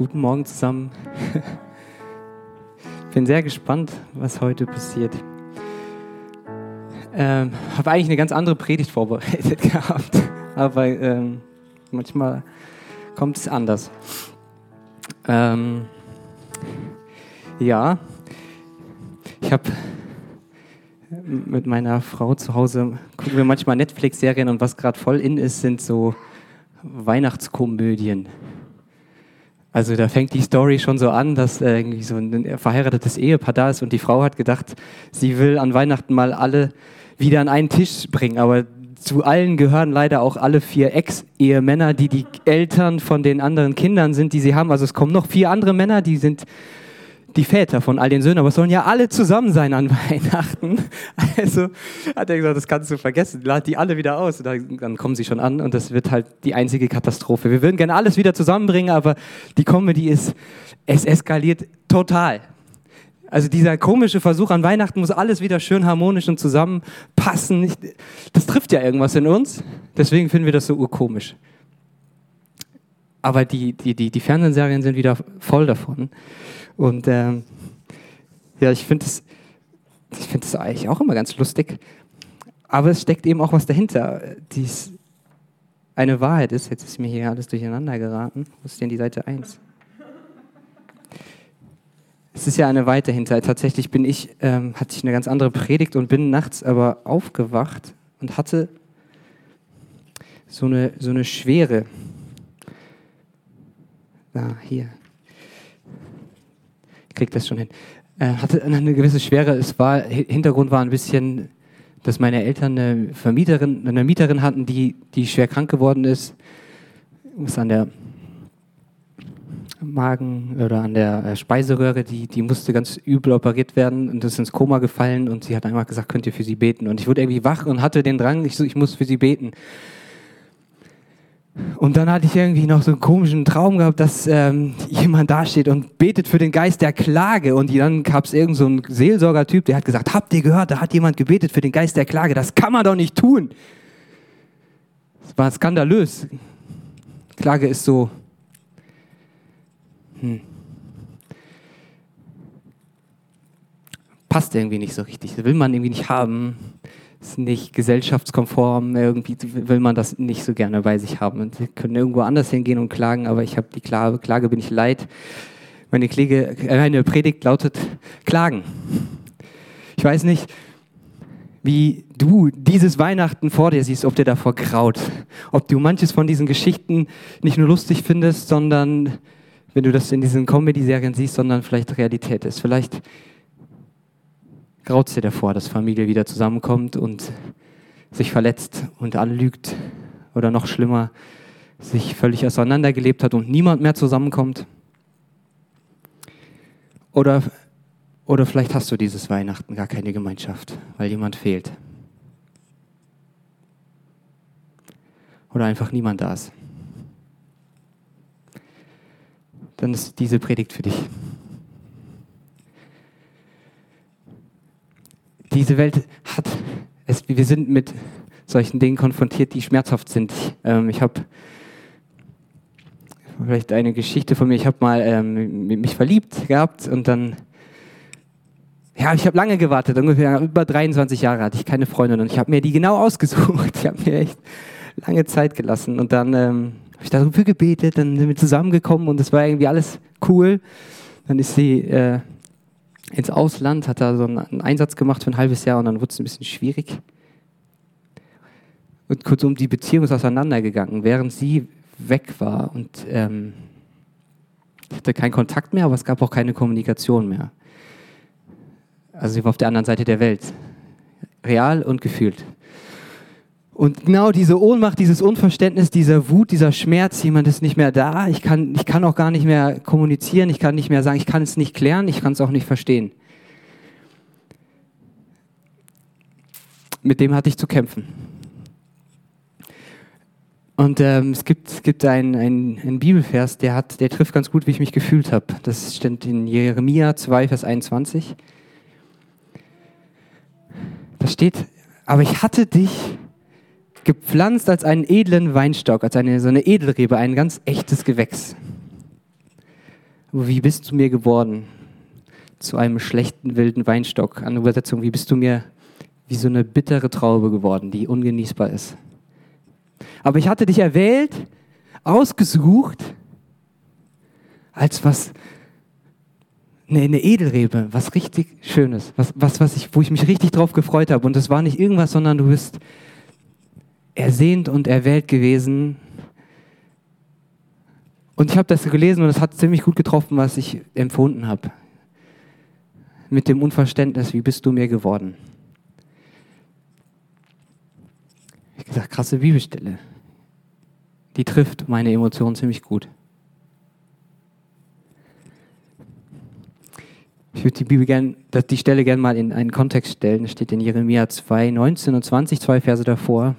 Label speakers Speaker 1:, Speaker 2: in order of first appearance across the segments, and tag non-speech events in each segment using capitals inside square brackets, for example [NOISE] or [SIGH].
Speaker 1: Guten Morgen zusammen. Ich [LAUGHS] bin sehr gespannt, was heute passiert. Ähm, habe eigentlich eine ganz andere Predigt vorbereitet [LAUGHS] gehabt, aber ähm, manchmal kommt es anders. Ähm, ja, ich habe mit meiner Frau zu Hause gucken wir manchmal Netflix-Serien und was gerade voll in ist, sind so Weihnachtskomödien. Also da fängt die Story schon so an, dass äh, irgendwie so ein verheiratetes Ehepaar da ist und die Frau hat gedacht, sie will an Weihnachten mal alle wieder an einen Tisch bringen. Aber zu allen gehören leider auch alle vier Ex-Ehemänner, die die Eltern von den anderen Kindern sind, die sie haben. Also es kommen noch vier andere Männer, die sind die Väter von all den Söhnen, aber es sollen ja alle zusammen sein an [LAUGHS] Weihnachten. Also hat er gesagt, das kannst du vergessen, lad die alle wieder aus. Und dann kommen sie schon an und das wird halt die einzige Katastrophe. Wir würden gerne alles wieder zusammenbringen, aber die Comedy ist, es eskaliert total. Also dieser komische Versuch an Weihnachten muss alles wieder schön harmonisch und zusammenpassen. Das trifft ja irgendwas in uns. Deswegen finden wir das so urkomisch. Aber die, die, die, die Fernsehserien sind wieder voll davon. Und ähm, ja, ich finde es find eigentlich auch immer ganz lustig. Aber es steckt eben auch was dahinter. Dies eine Wahrheit ist, jetzt ist mir hier alles durcheinander geraten. Wo ist denn die Seite 1? Es ist ja eine Wahrheit dahinter. Tatsächlich bin ich, ähm, hatte ich eine ganz andere Predigt und bin nachts aber aufgewacht und hatte so eine, so eine Schwere. Da, hier kriege das schon hin. Äh, hatte eine gewisse Schwere. Es war, Hintergrund war ein bisschen, dass meine Eltern eine Vermieterin, eine Mieterin hatten, die, die schwer krank geworden ist. Ist an der Magen oder an der äh, Speiseröhre, die, die musste ganz übel operiert werden und ist ins Koma gefallen und sie hat einmal gesagt, könnt ihr für sie beten. Und ich wurde irgendwie wach und hatte den Drang, ich, ich muss für sie beten. Und dann hatte ich irgendwie noch so einen komischen Traum gehabt, dass ähm, jemand dasteht und betet für den Geist der Klage. Und dann gab es irgendeinen so einen Seelsorgertyp, der hat gesagt, habt ihr gehört, da hat jemand gebetet für den Geist der Klage. Das kann man doch nicht tun. Das war skandalös. Klage ist so... Hm, passt irgendwie nicht so richtig. Das will man irgendwie nicht haben ist nicht gesellschaftskonform, irgendwie will man das nicht so gerne bei sich haben. Und sie können irgendwo anders hingehen und klagen, aber ich habe die Klage, Klage bin ich leid. Meine, Klage, äh, meine Predigt lautet Klagen. Ich weiß nicht, wie du dieses Weihnachten vor dir siehst, ob dir davor graut, ob du manches von diesen Geschichten nicht nur lustig findest, sondern wenn du das in diesen Comedy-Serien siehst, sondern vielleicht Realität ist. Vielleicht graut dir davor, dass Familie wieder zusammenkommt und sich verletzt und anlügt oder noch schlimmer, sich völlig auseinandergelebt hat und niemand mehr zusammenkommt? Oder, oder vielleicht hast du dieses Weihnachten gar keine Gemeinschaft, weil jemand fehlt. Oder einfach niemand da ist. Dann ist diese Predigt für dich. Diese Welt hat, es, wir sind mit solchen Dingen konfrontiert, die schmerzhaft sind. Ähm, ich habe vielleicht eine Geschichte von mir. Ich habe mal ähm, mich verliebt gehabt und dann, ja, ich habe lange gewartet, ungefähr über 23 Jahre hatte ich keine Freundin und ich habe mir die genau ausgesucht. [LAUGHS] Ich habe mir echt lange Zeit gelassen und dann ähm, habe ich dafür gebetet, dann sind wir zusammengekommen und es war irgendwie alles cool. Dann ist sie äh, ins Ausland, hat da so einen Einsatz gemacht für ein halbes Jahr und dann wurde es ein bisschen schwierig. Und kurzum, die Beziehung ist auseinandergegangen, während sie weg war und ähm, hatte keinen Kontakt mehr, aber es gab auch keine Kommunikation mehr. Also sie war auf der anderen Seite der Welt, real und gefühlt. Und genau diese Ohnmacht, dieses Unverständnis, dieser Wut, dieser Schmerz, jemand ist nicht mehr da, ich kann, ich kann auch gar nicht mehr kommunizieren, ich kann nicht mehr sagen, ich kann es nicht klären, ich kann es auch nicht verstehen. Mit dem hatte ich zu kämpfen. Und ähm, es gibt, gibt einen, einen, Bibelvers, der, hat, der trifft ganz gut, wie ich mich gefühlt habe. Das steht in Jeremia 2, Vers 21. Da steht, aber ich hatte dich gepflanzt als einen edlen Weinstock, als eine, so eine Edelrebe, ein ganz echtes Gewächs. Wie bist du mir geworden? Zu einem schlechten wilden Weinstock. An Übersetzung, wie bist du mir wie so eine bittere Traube geworden, die ungenießbar ist. Aber ich hatte dich erwählt, ausgesucht, als was, eine, eine Edelrebe, was richtig Schönes, was, was, was ich, wo ich mich richtig drauf gefreut habe. Und das war nicht irgendwas, sondern du bist ersehnt und erwählt gewesen. Und ich habe das gelesen und es hat ziemlich gut getroffen, was ich empfunden habe. Mit dem Unverständnis, wie bist du mir geworden? Ich habe gesagt, krasse Bibelstelle. Die trifft meine Emotionen ziemlich gut. Ich würde die Bibel gern, die Stelle gerne mal in einen Kontext stellen. Das steht in Jeremia 2, 19 und 20, zwei Verse davor.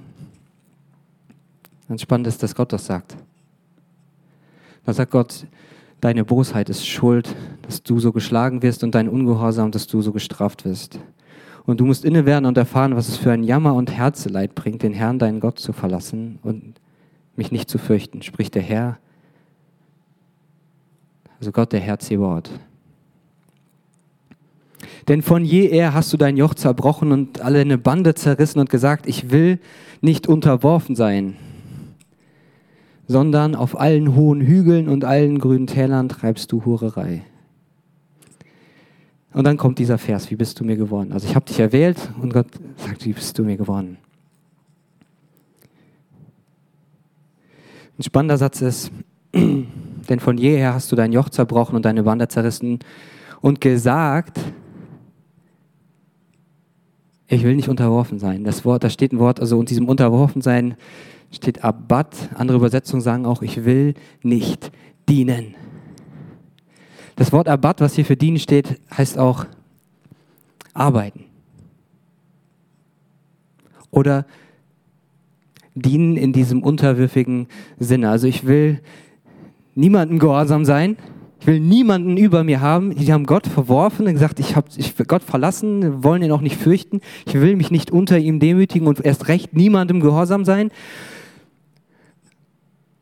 Speaker 1: Ganz spannend ist, dass Gott das sagt. Da sagt Gott, deine Bosheit ist schuld, dass du so geschlagen wirst und dein Ungehorsam, dass du so gestraft wirst. Und du musst inne werden und erfahren, was es für ein Jammer und Herzeleid bringt, den Herrn, deinen Gott, zu verlassen und mich nicht zu fürchten, spricht der Herr, also Gott, der Herr Zebaoth. Denn von jeher hast du dein Joch zerbrochen und alle eine Bande zerrissen und gesagt, ich will nicht unterworfen sein, sondern auf allen hohen Hügeln und allen grünen Tälern treibst du Hurerei. Und dann kommt dieser Vers, wie bist du mir geworden? Also ich habe dich erwählt und Gott sagt, wie bist du mir geworden? Ein spannender Satz ist, [CLEARS THROAT] denn von jeher hast du dein Joch zerbrochen und deine Wander zerrissen und gesagt, ich will nicht unterworfen sein. Das Wort, da steht ein Wort, also unter diesem Unterworfensein steht Abbat. Andere Übersetzungen sagen auch, ich will nicht dienen. Das Wort Abad, was hier für dienen steht, heißt auch arbeiten. Oder dienen in diesem unterwürfigen Sinne. Also ich will niemandem gehorsam sein. Ich will niemanden über mir haben. Die haben Gott verworfen und gesagt, ich habe ich Gott verlassen, wollen ihn auch nicht fürchten. Ich will mich nicht unter ihm demütigen und erst recht niemandem gehorsam sein,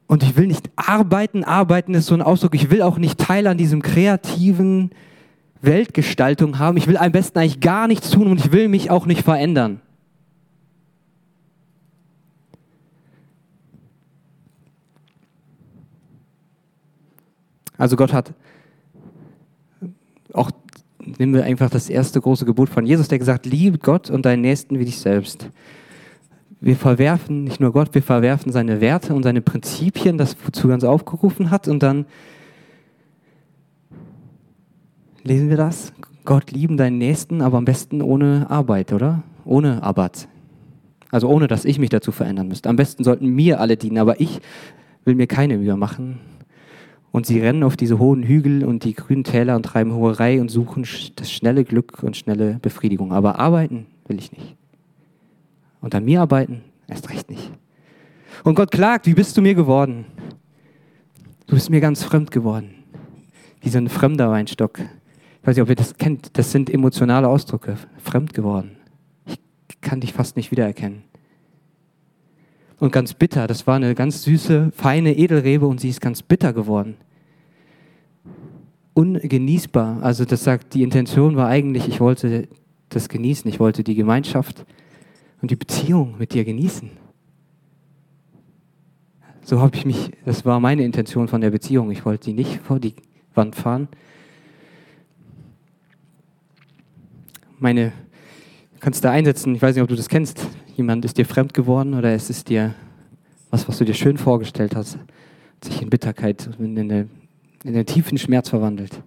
Speaker 1: und ich will nicht arbeiten. Arbeiten ist so ein Ausdruck. Ich will auch nicht Teil an diesem kreativen Weltgestaltung haben. Ich will am besten eigentlich gar nichts tun und ich will mich auch nicht verändern. Also Gott hat auch, nehmen wir einfach das erste große Gebot von Jesus, der gesagt, liebe Gott und deinen Nächsten wie dich selbst wir verwerfen nicht nur Gott, wir verwerfen seine Werte und seine Prinzipien, das wozu er uns aufgerufen hat. Und dann lesen wir das. Gott lieben deinen Nächsten, aber am besten ohne Arbeit, oder? Ohne Abbat. Also ohne, dass ich mich dazu verändern müsste. Am besten sollten mir alle dienen, aber ich will mir keine Mühe machen. Und sie rennen auf diese hohen Hügel und die grünen Täler und treiben Hoherei und suchen das schnelle Glück und schnelle Befriedigung. Aber arbeiten will ich nicht. Und an mir arbeiten? Erst recht nicht. Und Gott klagt, wie bist du mir geworden? Du bist mir ganz fremd geworden. Wie so ein fremder Weinstock. Ich weiß nicht, ob ihr das kennt. Das sind emotionale Ausdrücke. Fremd geworden. Ich kann dich fast nicht wiedererkennen. Und ganz bitter. Das war eine ganz süße, feine Edelrebe und sie ist ganz bitter geworden. Ungenießbar. Also das sagt, die Intention war eigentlich, ich wollte das genießen. Ich wollte die Gemeinschaft und die Beziehung mit dir genießen. So habe ich mich, das war meine Intention von der Beziehung. Ich wollte sie nicht vor die Wand fahren. Meine, kannst du einsetzen, ich weiß nicht, ob du das kennst. Jemand ist dir fremd geworden oder es ist dir was, was du dir schön vorgestellt hast, hat sich in Bitterkeit, in, eine, in einen tiefen Schmerz verwandelt.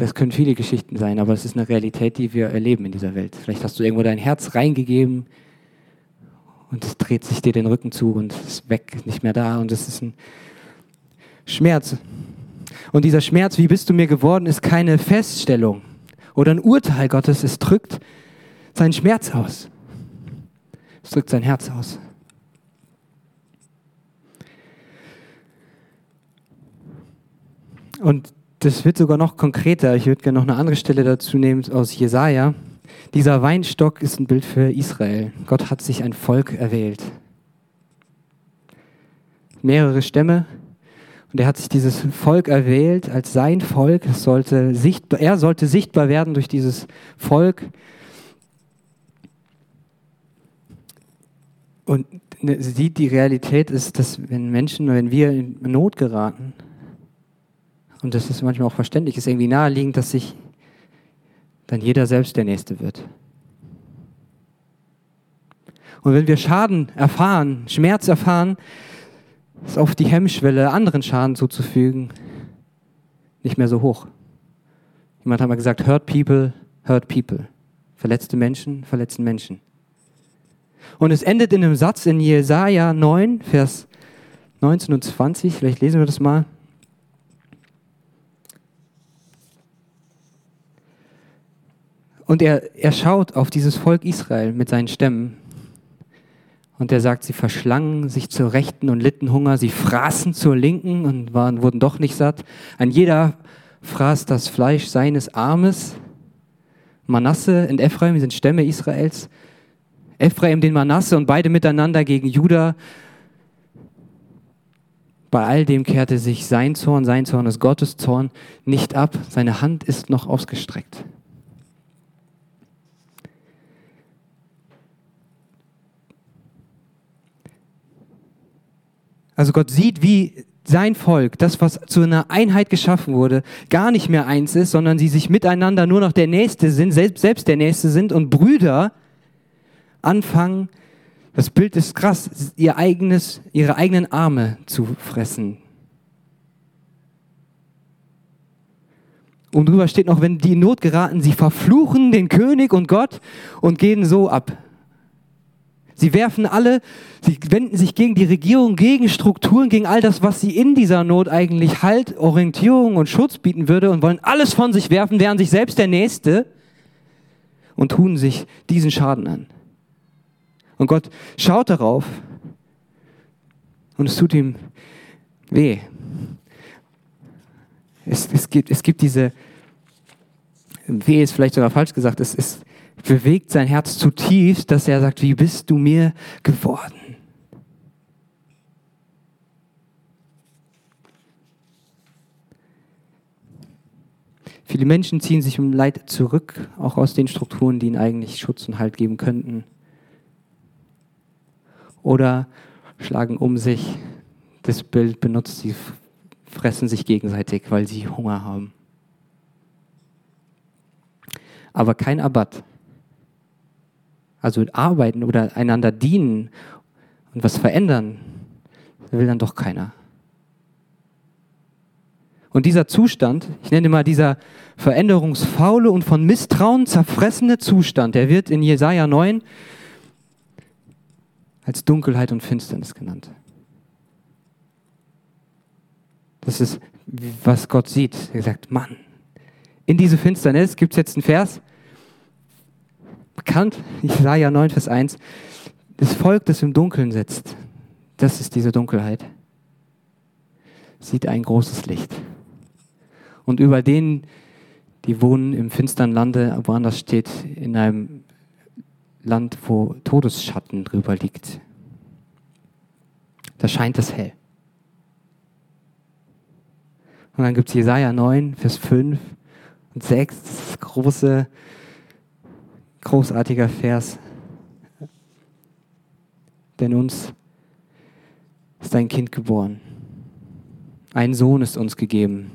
Speaker 1: Das können viele Geschichten sein, aber es ist eine Realität, die wir erleben in dieser Welt. Vielleicht hast du irgendwo dein Herz reingegeben und es dreht sich dir den Rücken zu und es ist weg, nicht mehr da und es ist ein Schmerz. Und dieser Schmerz, wie bist du mir geworden, ist keine Feststellung oder ein Urteil Gottes. Es drückt seinen Schmerz aus. Es drückt sein Herz aus. Und das wird sogar noch konkreter. Ich würde gerne noch eine andere Stelle dazu nehmen aus Jesaja. dieser Weinstock ist ein Bild für Israel. Gott hat sich ein Volk erwählt. Mehrere Stämme. Und er hat sich dieses Volk erwählt als sein Volk. Es sollte sichtbar, er sollte sichtbar werden durch dieses Volk. Und ne, sieht, die Realität ist, dass wenn Menschen, wenn wir in Not geraten, und das ist manchmal auch verständlich, ist irgendwie naheliegend, dass sich dann jeder selbst der Nächste wird. Und wenn wir Schaden erfahren, Schmerz erfahren, ist oft die Hemmschwelle, anderen Schaden zuzufügen, nicht mehr so hoch. Jemand hat mal gesagt, hurt people, hurt people. Verletzte Menschen, verletzen Menschen. Und es endet in einem Satz in Jesaja 9, Vers 19 und 20. Vielleicht lesen wir das mal. Und er, er schaut auf dieses Volk Israel mit seinen Stämmen. Und er sagt, sie verschlangen sich zur Rechten und litten Hunger, sie fraßen zur Linken und waren, wurden doch nicht satt. Ein jeder fraß das Fleisch seines Armes. Manasse und Ephraim sind Stämme Israels. Ephraim den Manasse und beide miteinander gegen Juda. Bei all dem kehrte sich sein Zorn, sein Zorn ist Gottes Zorn, nicht ab. Seine Hand ist noch ausgestreckt. Also Gott sieht, wie sein Volk, das, was zu einer Einheit geschaffen wurde, gar nicht mehr eins ist, sondern sie sich miteinander nur noch der Nächste sind, selbst, selbst der Nächste sind und Brüder anfangen, das Bild ist krass, ihr eigenes, ihre eigenen Arme zu fressen. Und drüber steht noch, wenn die in Not geraten, sie verfluchen den König und Gott und gehen so ab. Sie werfen alle, sie wenden sich gegen die Regierung, gegen Strukturen, gegen all das, was sie in dieser Not eigentlich Halt, Orientierung und Schutz bieten würde und wollen alles von sich werfen, wären sich selbst der Nächste und tun sich diesen Schaden an. Und Gott schaut darauf und es tut ihm weh. Es, es, gibt, es gibt diese, weh ist vielleicht sogar falsch gesagt, es, es, bewegt sein Herz zutiefst, dass er sagt, wie bist du mir geworden? Viele Menschen ziehen sich im Leid zurück, auch aus den Strukturen, die ihnen eigentlich Schutz und Halt geben könnten. Oder schlagen um sich, das Bild benutzt, sie fressen sich gegenseitig, weil sie Hunger haben. Aber kein Abbat also arbeiten oder einander dienen und was verändern, will dann doch keiner. Und dieser Zustand, ich nenne mal dieser veränderungsfaule und von Misstrauen zerfressene Zustand, der wird in Jesaja 9 als Dunkelheit und Finsternis genannt. Das ist, was Gott sieht. Er sagt, Mann, in diese Finsternis gibt es jetzt einen Vers, bekannt, Jesaja 9, Vers 1, das Volk, das im Dunkeln sitzt, das ist diese Dunkelheit, sieht ein großes Licht. Und über denen, die wohnen im finstern Lande, woanders steht, in einem Land, wo Todesschatten drüber liegt, da scheint es hell. Und dann gibt es Jesaja 9, Vers 5 und 6, das große Großartiger Vers. Denn uns ist ein Kind geboren. Ein Sohn ist uns gegeben.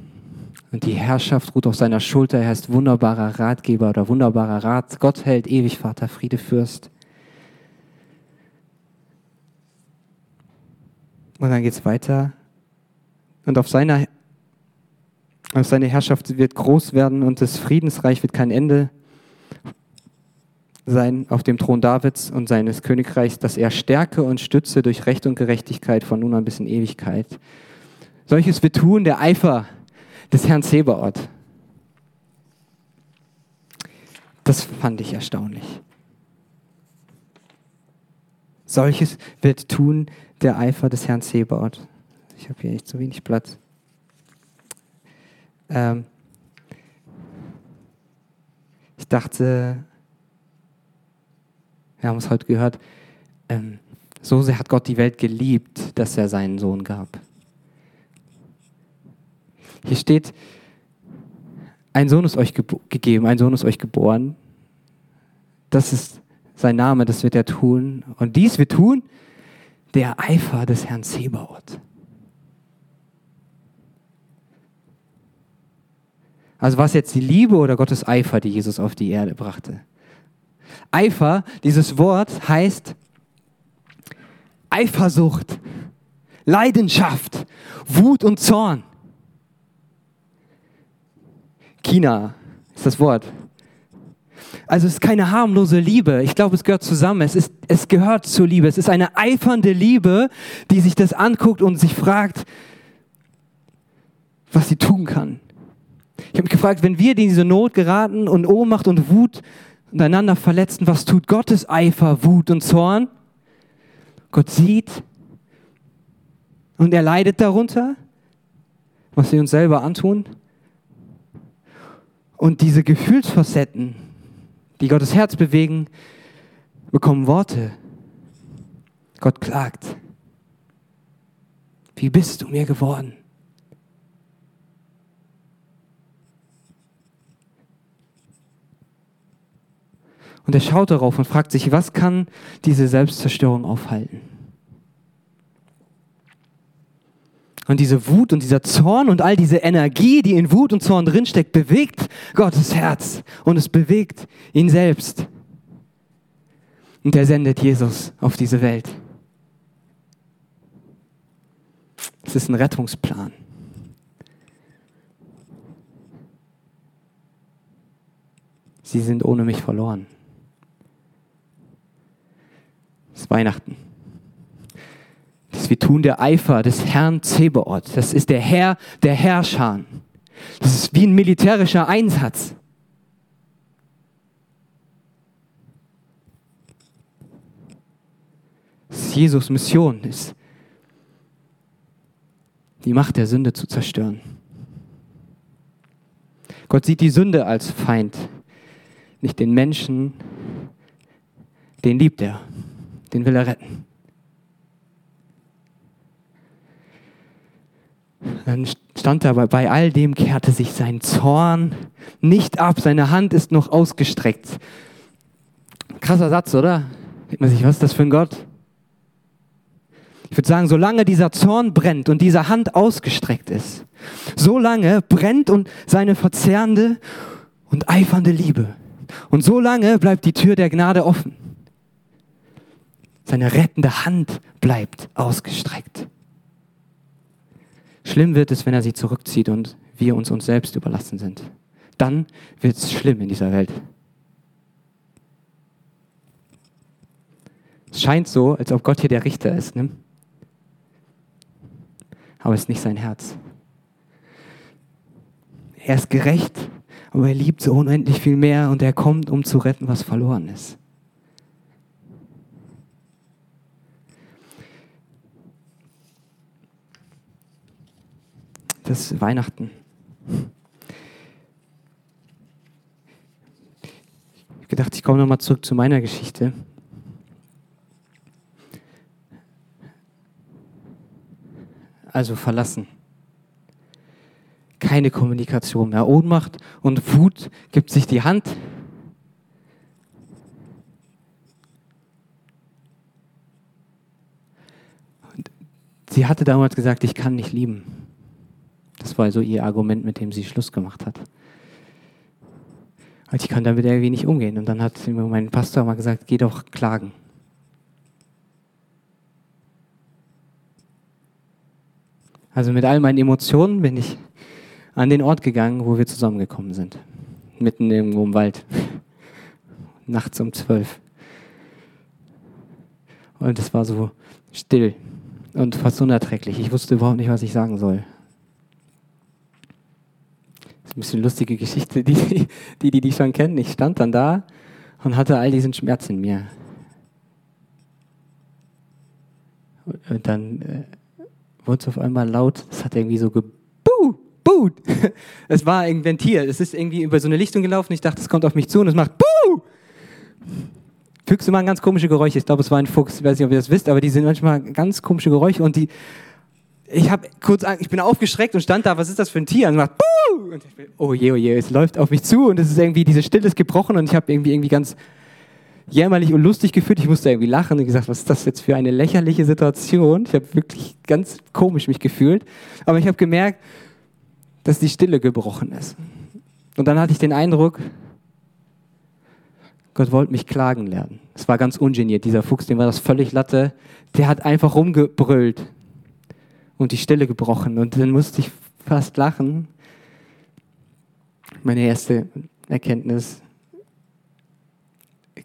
Speaker 1: Und die Herrschaft ruht auf seiner Schulter. Er heißt wunderbarer Ratgeber oder wunderbarer Rat. Gott hält ewig Vater, Friede, Fürst. Und dann geht es weiter. Und auf seiner auf seine Herrschaft wird groß werden und das Friedensreich wird kein Ende sein auf dem Thron Davids und seines Königreichs, dass er stärke und stütze durch Recht und Gerechtigkeit von nun an bis in Ewigkeit. Solches wird tun der Eifer des Herrn Zebaoth. Das fand ich erstaunlich. Solches wird tun der Eifer des Herrn Zebaoth. Ich habe hier echt zu wenig Platz. Ähm ich dachte, Wir haben es heute gehört. Ähm, so sehr hat Gott die Welt geliebt, dass er seinen Sohn gab. Hier steht, ein Sohn ist euch gegeben, ein Sohn ist euch geboren. Das ist sein Name, das wird er tun. Und dies wird tun der Eifer des Herrn Zebaoth. Also was jetzt die Liebe oder Gottes Eifer, die Jesus auf die Erde brachte? Eifer, dieses Wort heißt Eifersucht, Leidenschaft, Wut und Zorn. China ist das Wort. Also es ist keine harmlose Liebe. Ich glaube, es gehört zusammen. Es, ist, es gehört zur Liebe. Es ist eine eifernde Liebe, die sich das anguckt und sich fragt, was sie tun kann. Ich habe mich gefragt, wenn wir in diese Not geraten und Ohnmacht und Wut untereinander verletzen, was tut Gottes Eifer, Wut und Zorn? Gott sieht und er leidet darunter, was wir uns selber antun. Und diese Gefühlsfacetten, die Gottes Herz bewegen, bekommen Worte. Gott klagt. Wie bist du mir geworden? Und er schaut darauf und fragt sich, was kann diese Selbstzerstörung aufhalten? Und diese Wut und dieser Zorn und all diese Energie, die in Wut und Zorn drinsteckt, bewegt Gottes Herz und es bewegt ihn selbst. Und er sendet Jesus auf diese Welt. Es ist ein Rettungsplan. Sie sind ohne mich verloren. Es ist Weihnachten. Das wir tun der Eifer des Herrn Zebeot. Das ist der Herr der Herrscher. Das ist wie ein militärischer Einsatz. Das ist Jesus Mission ist, die Macht der Sünde zu zerstören. Gott sieht die Sünde als Feind, nicht den Menschen, den liebt er, den will er retten. Dann stand er, aber bei all dem kehrte sich sein Zorn nicht ab, seine Hand ist noch ausgestreckt. Krasser Satz, oder? Denkt man sich, was ist das für ein Gott? Ich würde sagen, solange dieser Zorn brennt und diese Hand ausgestreckt ist, solange brennt und seine verzehrende und eifernde Liebe. Und solange bleibt die Tür der Gnade offen. Seine rettende Hand bleibt ausgestreckt. Schlimm wird es, wenn er sie zurückzieht und wir uns uns selbst überlassen sind. Dann wird es schlimm in dieser Welt. Es scheint so, als ob Gott hier der Richter ist. Ne? Aber es ist nicht sein Herz. Er ist gerecht, aber er liebt so unendlich viel mehr und er kommt, um zu retten, was verloren ist. Das Weihnachten. Ich habe gedacht, ich komme nochmal zurück zu meiner Geschichte. Also verlassen. Keine Kommunikation mehr. Ohnmacht und Wut gibt sich die Hand. Sie hatte damals gesagt, ich kann nicht lieben. Das war so ihr Argument, mit dem sie Schluss gemacht hat. Und ich kann damit irgendwie nicht umgehen. Und dann hat mein Pastor mal gesagt, geh doch klagen. Also mit all meinen Emotionen bin ich an den Ort gegangen, wo wir zusammengekommen sind. Mitten irgendwo im Wald. [LAUGHS] Nachts um zwölf. Und es war so still und fast unerträglich. Ich wusste überhaupt nicht, was ich sagen soll ein bisschen lustige Geschichte, die, die, die die schon kennen. Ich stand dann da und hatte all diesen Schmerz in mir. Und dann äh, wurde es auf einmal laut, es hat irgendwie so gebuht. [LAUGHS] Es war ein Ventil, es ist irgendwie über so eine Lichtung gelaufen. Ich dachte, es kommt auf mich zu und es macht Buh! Füchse machen ganz komische Geräusche. Ich glaube, es war ein Fuchs. Ich weiß nicht, ob ihr das wisst, aber die sind manchmal ganz komische Geräusche und die. Ich habe kurz, ich bin aufgeschreckt und stand da. Was ist das für ein Tier? Und, macht, Buh! und ich bin, oh je, oh je, es läuft auf mich zu und es ist irgendwie diese Stille ist gebrochen und ich habe irgendwie irgendwie ganz jämmerlich und lustig gefühlt. Ich musste irgendwie lachen und gesagt, was ist das jetzt für eine lächerliche Situation? Ich habe wirklich ganz komisch mich gefühlt, aber ich habe gemerkt, dass die Stille gebrochen ist. Und dann hatte ich den Eindruck, Gott wollte mich klagen lernen. Es war ganz ungeniert. Dieser Fuchs, dem war das völlig Latte. Der hat einfach rumgebrüllt und die Stille gebrochen. Und dann musste ich fast lachen. Meine erste Erkenntnis,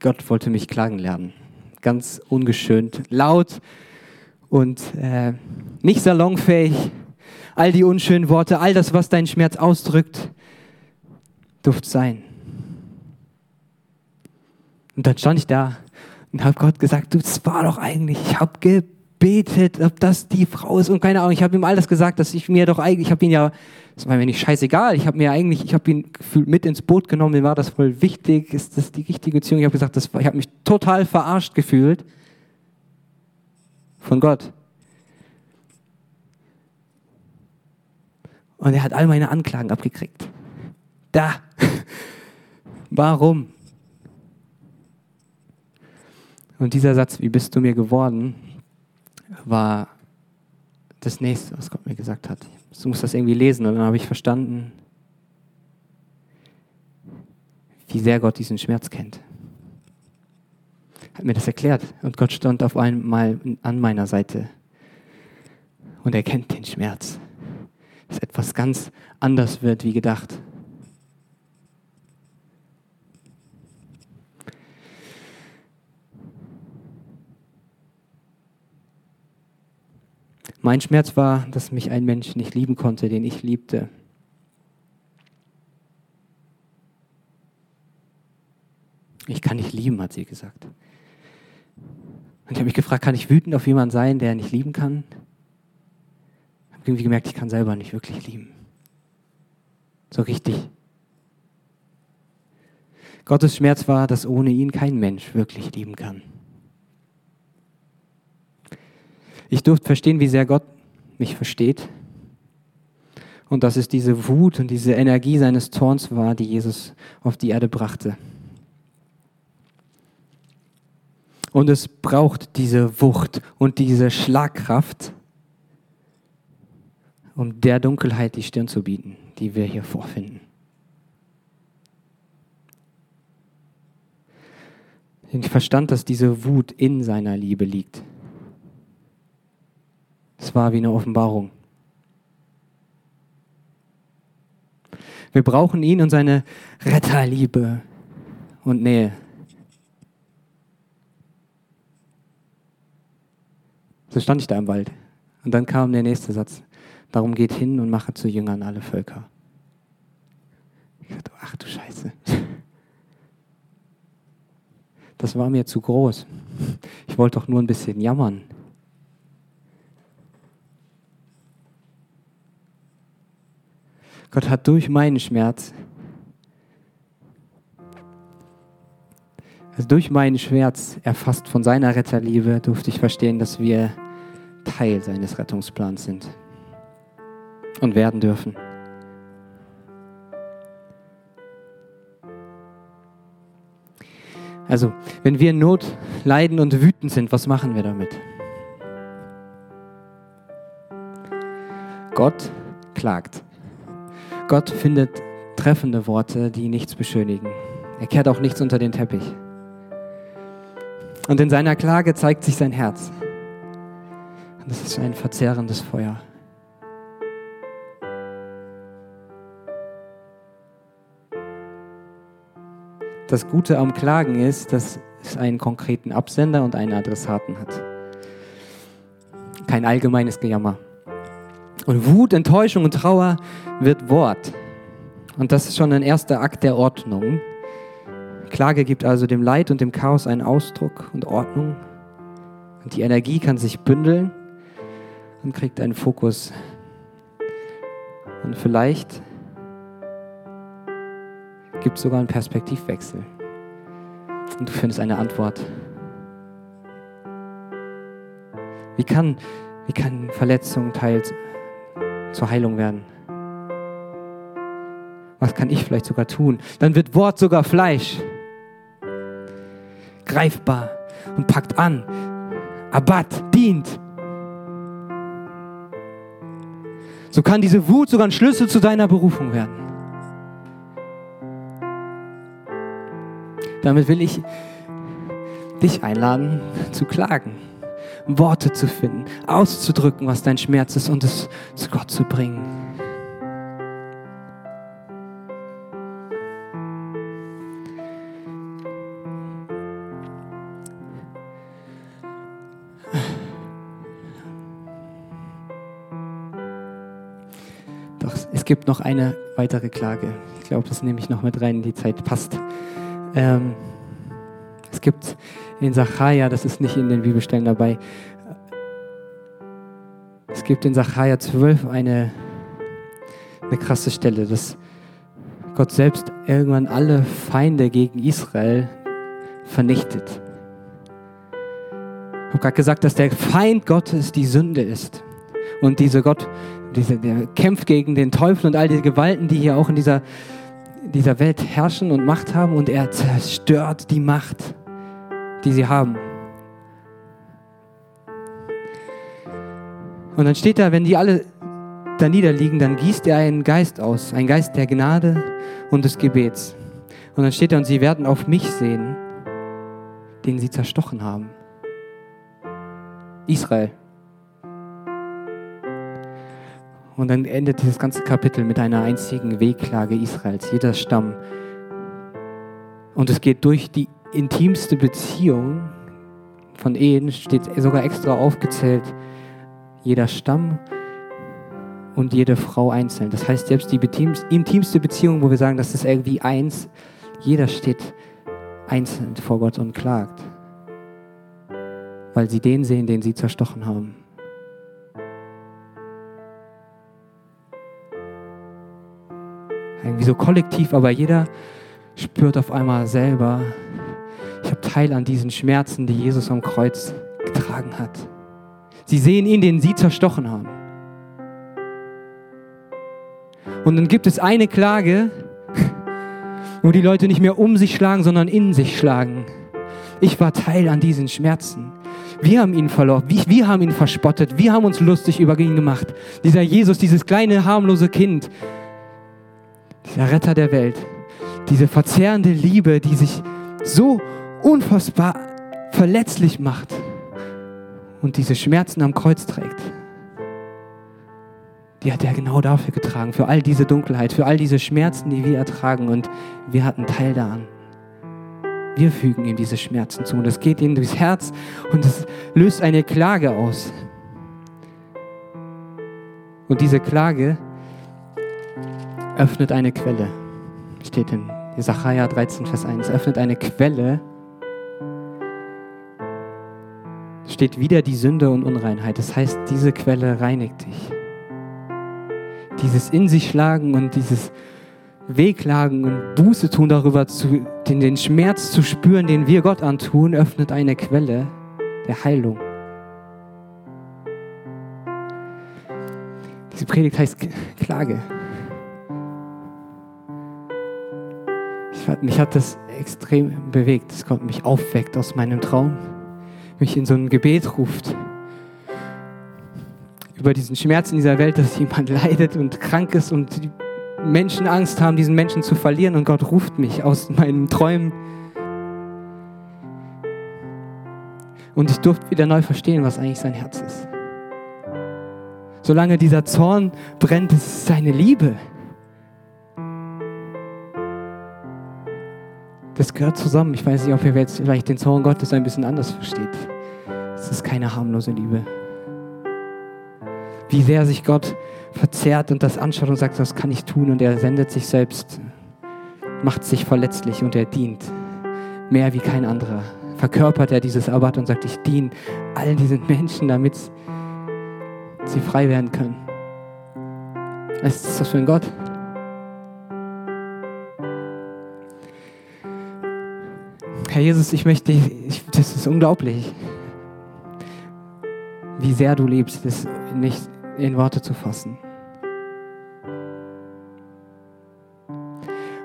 Speaker 1: Gott wollte mich klagen lernen. Ganz ungeschönt, laut und äh, nicht salonfähig. All die unschönen Worte, all das, was deinen Schmerz ausdrückt, durfte sein. Und dann stand ich da und habe Gott gesagt, du, das war doch eigentlich, ich habe gebetet, ob das die Frau ist und keine Ahnung. Ich habe ihm alles gesagt, dass ich mir doch eigentlich, ich habe ihn ja, das war mir nicht scheißegal, ich habe mir eigentlich, ich habe ihn gefühlt mit ins Boot genommen, mir war das voll wichtig, ist das die richtige Beziehung? Ich habe gesagt, das, ich habe mich total verarscht gefühlt von Gott. Und er hat all meine Anklagen abgekriegt. Da. [LAUGHS] Warum? Und dieser Satz, wie bist du mir geworden, war das nächste, was Gott mir gesagt hat. Du musst das irgendwie lesen und dann habe ich verstanden, wie sehr Gott diesen Schmerz kennt. Hat mir das erklärt und Gott stand auf einmal an meiner Seite und er kennt den Schmerz, dass etwas ganz anders wird wie gedacht. Mein Schmerz war, dass mich ein Mensch nicht lieben konnte, den ich liebte. Ich kann nicht lieben, hat sie gesagt. Und ich habe mich gefragt, kann ich wütend auf jemanden sein, der nicht lieben kann? Ich habe irgendwie gemerkt, ich kann selber nicht wirklich lieben. So richtig. Gottes Schmerz war, dass ohne ihn kein Mensch wirklich lieben kann. Ich durfte verstehen, wie sehr Gott mich versteht. Und dass es diese Wut und diese Energie seines Zorns war, die Jesus auf die Erde brachte. Und es braucht diese Wucht und diese Schlagkraft, um der Dunkelheit die Stirn zu bieten, die wir hier vorfinden. Ich verstand, dass diese Wut in seiner Liebe liegt. Es war wie eine Offenbarung. Wir brauchen ihn und seine Retterliebe und Nähe. So stand ich da im Wald. Und dann kam der nächste Satz. Darum geht hin und mache zu Jüngern alle Völker. Ich dachte, ach du Scheiße. Das war mir zu groß. Ich wollte doch nur ein bisschen jammern. Gott hat durch meinen Schmerz, also durch meinen Schmerz, erfasst von seiner Retterliebe, durfte ich verstehen, dass wir Teil seines Rettungsplans sind und werden dürfen. Also, wenn wir in Not leiden und wütend sind, was machen wir damit? Gott klagt. Gott findet treffende Worte, die nichts beschönigen. Er kehrt auch nichts unter den Teppich. Und in seiner Klage zeigt sich sein Herz. Und das ist ein verzehrendes Feuer. Das Gute am Klagen ist, dass es einen konkreten Absender und einen Adressaten hat. Kein allgemeines Gejammer. Und Wut, Enttäuschung und Trauer wird Wort. Und das ist schon ein erster Akt der Ordnung. Klage gibt also dem Leid und dem Chaos einen Ausdruck und Ordnung. Und die Energie kann sich bündeln und kriegt einen Fokus. Und vielleicht gibt es sogar einen Perspektivwechsel. Und du findest eine Antwort. Wie kann, wie kann Verletzung teils zur Heilung werden? Was kann ich vielleicht sogar tun? Dann wird Wort sogar Fleisch. Greifbar und packt an. Abbat, dient. So kann diese Wut sogar ein Schlüssel zu deiner Berufung werden. Damit will ich dich einladen zu klagen, Worte zu finden, auszudrücken, was dein Schmerz ist und es zu Gott zu bringen. Doch es gibt noch eine weitere Klage. Ich glaube, das nehme ich noch mit rein, die Zeit passt. Ähm, es gibt in Sacharja, das ist nicht in den Bibelstellen dabei, es gibt in Sacharja 12 eine, eine krasse Stelle, dass Gott selbst irgendwann alle Feinde gegen Israel vernichtet. Ich habe gerade gesagt, dass der Feind Gottes die Sünde ist. Und dieser Gott, dieser, der kämpft gegen den Teufel und all die Gewalten, die hier auch in dieser dieser Welt herrschen und Macht haben und er zerstört die Macht, die sie haben. Und dann steht da, wenn die alle da niederliegen, dann gießt er einen Geist aus, einen Geist der Gnade und des Gebets. Und dann steht da, und sie werden auf mich sehen, den sie zerstochen haben. Israel. Und dann endet dieses ganze Kapitel mit einer einzigen Wehklage Israels, jeder Stamm. Und es geht durch die intimste Beziehung von Ehen, steht sogar extra aufgezählt, jeder Stamm und jede Frau einzeln. Das heißt, selbst die intimste Beziehung, wo wir sagen, das ist irgendwie eins, jeder steht einzeln vor Gott und klagt, weil sie den sehen, den sie zerstochen haben. Irgendwie so kollektiv, aber jeder spürt auf einmal selber, ich habe Teil an diesen Schmerzen, die Jesus am Kreuz getragen hat. Sie sehen ihn, den sie zerstochen haben. Und dann gibt es eine Klage, wo die Leute nicht mehr um sich schlagen, sondern in sich schlagen. Ich war Teil an diesen Schmerzen. Wir haben ihn verloren, wir, wir haben ihn verspottet, wir haben uns lustig über ihn gemacht. Dieser Jesus, dieses kleine harmlose Kind, dieser Retter der Welt, diese verzehrende Liebe, die sich so unfassbar verletzlich macht und diese Schmerzen am Kreuz trägt, die hat er genau dafür getragen, für all diese Dunkelheit, für all diese Schmerzen, die wir ertragen und wir hatten Teil daran. Wir fügen ihm diese Schmerzen zu und es geht ihm durchs Herz und es löst eine Klage aus. Und diese Klage öffnet eine Quelle. Steht in Jesaja 13, Vers 1. Öffnet eine Quelle. Steht wieder die Sünde und Unreinheit. Das heißt, diese Quelle reinigt dich. Dieses in sich schlagen und dieses Wehklagen und Buße tun darüber, zu, den, den Schmerz zu spüren, den wir Gott antun, öffnet eine Quelle der Heilung. Diese Predigt heißt Klage. mich hat das extrem bewegt, dass Gott mich aufweckt aus meinem Traum, mich in so ein Gebet ruft über diesen Schmerz in dieser Welt, dass jemand [LAUGHS] leidet und krank ist und die Menschen Angst haben, diesen Menschen zu verlieren und Gott ruft mich aus meinen Träumen. Und ich durfte wieder neu verstehen, was eigentlich sein Herz ist. Solange dieser Zorn brennt, ist es seine Liebe. Das gehört zusammen. Ich weiß nicht, ob ihr jetzt vielleicht den Zorn Gottes ein bisschen anders versteht. Es ist keine harmlose Liebe. Wie sehr sich Gott verzerrt und das anschaut und sagt, was kann ich tun? Und er sendet sich selbst, macht sich verletzlich und er dient. Mehr wie kein anderer. Verkörpert er dieses Abad und sagt, ich diene allen diesen Menschen, damit sie frei werden können. Was ist das für ein Gott? Herr Jesus, ich möchte, ich, das ist unglaublich, wie sehr du liebst, das nicht in Worte zu fassen.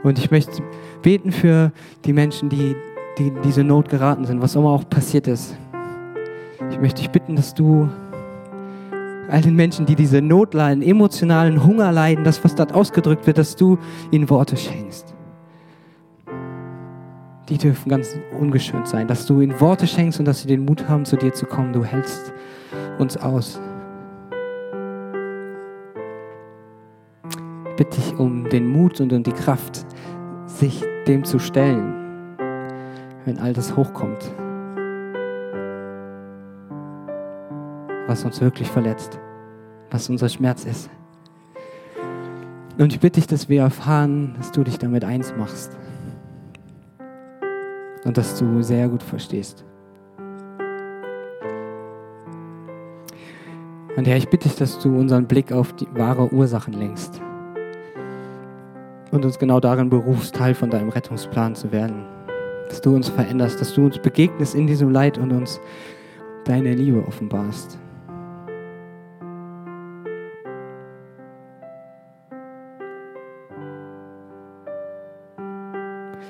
Speaker 1: Und ich möchte beten für die Menschen, die, die in diese Not geraten sind, was immer auch passiert ist. Ich möchte dich bitten, dass du all den Menschen, die diese Not leiden, emotionalen Hunger leiden, das, was dort ausgedrückt wird, dass du ihnen Worte schenkst. Die dürfen ganz ungeschönt sein, dass du ihnen Worte schenkst und dass sie den Mut haben, zu dir zu kommen. Du hältst uns aus. Ich bitte dich um den Mut und um die Kraft, sich dem zu stellen, wenn all das hochkommt. was uns wirklich verletzt, was unser Schmerz ist. Und ich bitte dich, dass wir erfahren, dass du dich damit eins machst und dass du sehr gut verstehst. Und Herr, ich bitte dich, dass du unseren Blick auf die wahre Ursachen lenkst und uns genau darin berufst, Teil von deinem Rettungsplan zu werden. Dass du uns veränderst, dass du uns begegnest in diesem Leid und uns deine Liebe offenbarst.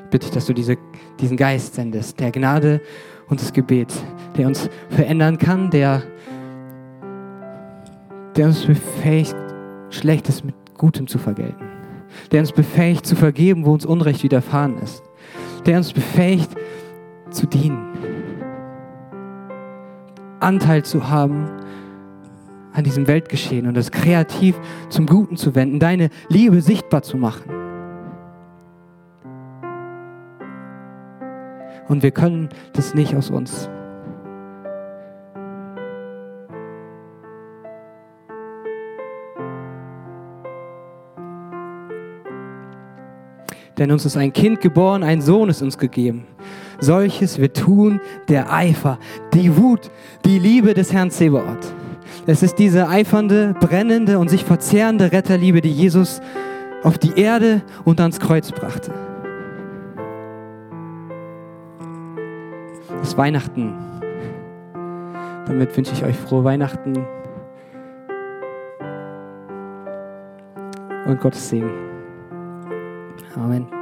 Speaker 1: Bitte dass du diese, diesen Geist sendest, der Gnade und des Gebets, der uns verändern kann, der, der uns befähigt, Schlechtes mit Gutem zu vergelten, der uns befähigt zu vergeben, wo uns Unrecht widerfahren ist, der uns befähigt zu dienen, Anteil zu haben an diesem Weltgeschehen und es kreativ zum Guten zu wenden, deine Liebe sichtbar zu machen. Und wir können das nicht aus uns. Denn uns ist ein Kind geboren, ein Sohn ist uns gegeben. Solches wird tun der Eifer, die Wut, die Liebe des Herrn Zebaoth. Es ist diese eifernde, brennende und sich verzehrende Retterliebe, die Jesus auf die Erde und ans Kreuz brachte. Ist Weihnachten. Damit wünsche ich euch frohe Weihnachten und Gottes Segen. Amen.